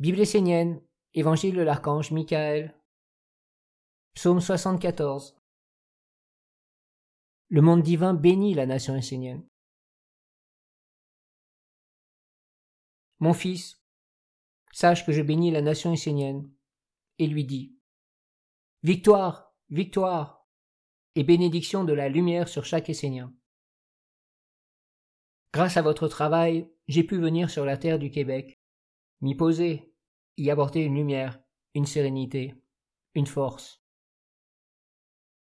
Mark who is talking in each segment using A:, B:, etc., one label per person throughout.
A: Bible essénienne, Évangile de l'archange Michael, Psaume 74. Le monde divin bénit la nation essénienne. Mon fils, sache que je bénis la nation essénienne, et lui dis Victoire, victoire, et bénédiction de la lumière sur chaque Essénien. Grâce à votre travail, j'ai pu venir sur la terre du Québec, m'y poser, y apporter une lumière, une sérénité, une force.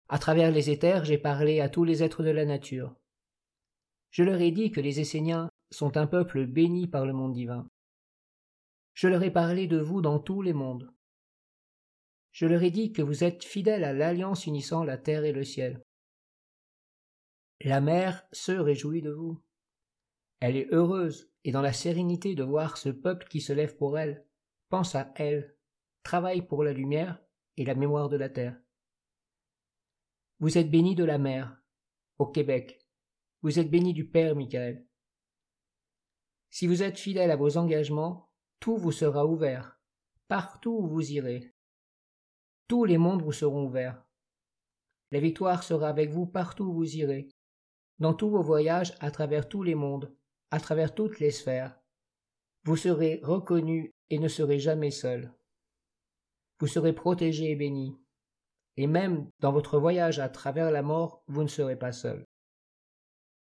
A: À travers les éthers, j'ai parlé à tous les êtres de la nature. Je leur ai dit que les Esséniens sont un peuple béni par le monde divin. Je leur ai parlé de vous dans tous les mondes. Je leur ai dit que vous êtes fidèles à l'alliance unissant la terre et le ciel. La mer se réjouit de vous. Elle est heureuse et dans la sérénité de voir ce peuple qui se lève pour elle, pense à elle, travaille pour la lumière et la mémoire de la terre. Vous êtes béni de la mer, au Québec. Vous êtes béni du Père Michael. Si vous êtes fidèle à vos engagements, tout vous sera ouvert, partout où vous irez. Tous les mondes vous seront ouverts. La victoire sera avec vous partout où vous irez, dans tous vos voyages à travers tous les mondes, à travers toutes les sphères. Vous serez reconnu et ne serez jamais seul. Vous serez protégé et béni. Et même dans votre voyage à travers la mort, vous ne serez pas seul.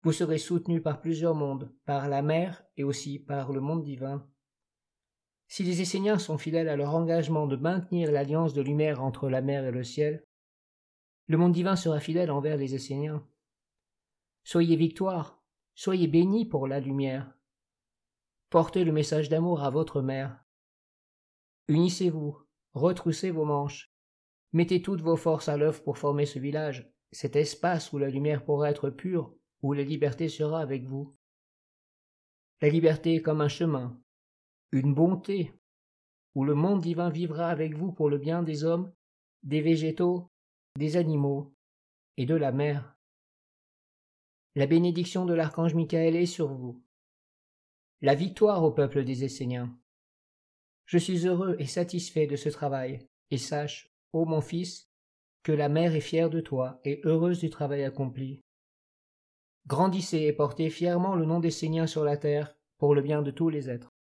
A: Vous serez soutenu par plusieurs mondes, par la mer et aussi par le monde divin, si les Esséniens sont fidèles à leur engagement de maintenir l'alliance de lumière entre la mer et le ciel, le monde divin sera fidèle envers les Esséniens. Soyez victoire, soyez bénis pour la lumière. Portez le message d'amour à votre mère. Unissez-vous, retroussez vos manches, mettez toutes vos forces à l'œuvre pour former ce village, cet espace où la lumière pourra être pure, où la liberté sera avec vous. La liberté est comme un chemin, une bonté, où le monde divin vivra avec vous pour le bien des hommes, des végétaux, des animaux et de la mer. La bénédiction de l'archange Michael est sur vous. La victoire au peuple des Esséniens. Je suis heureux et satisfait de ce travail, et sache, ô mon fils, que la mère est fière de toi et heureuse du travail accompli. Grandissez et portez fièrement le nom des Esséniens sur la terre pour le bien de tous les êtres.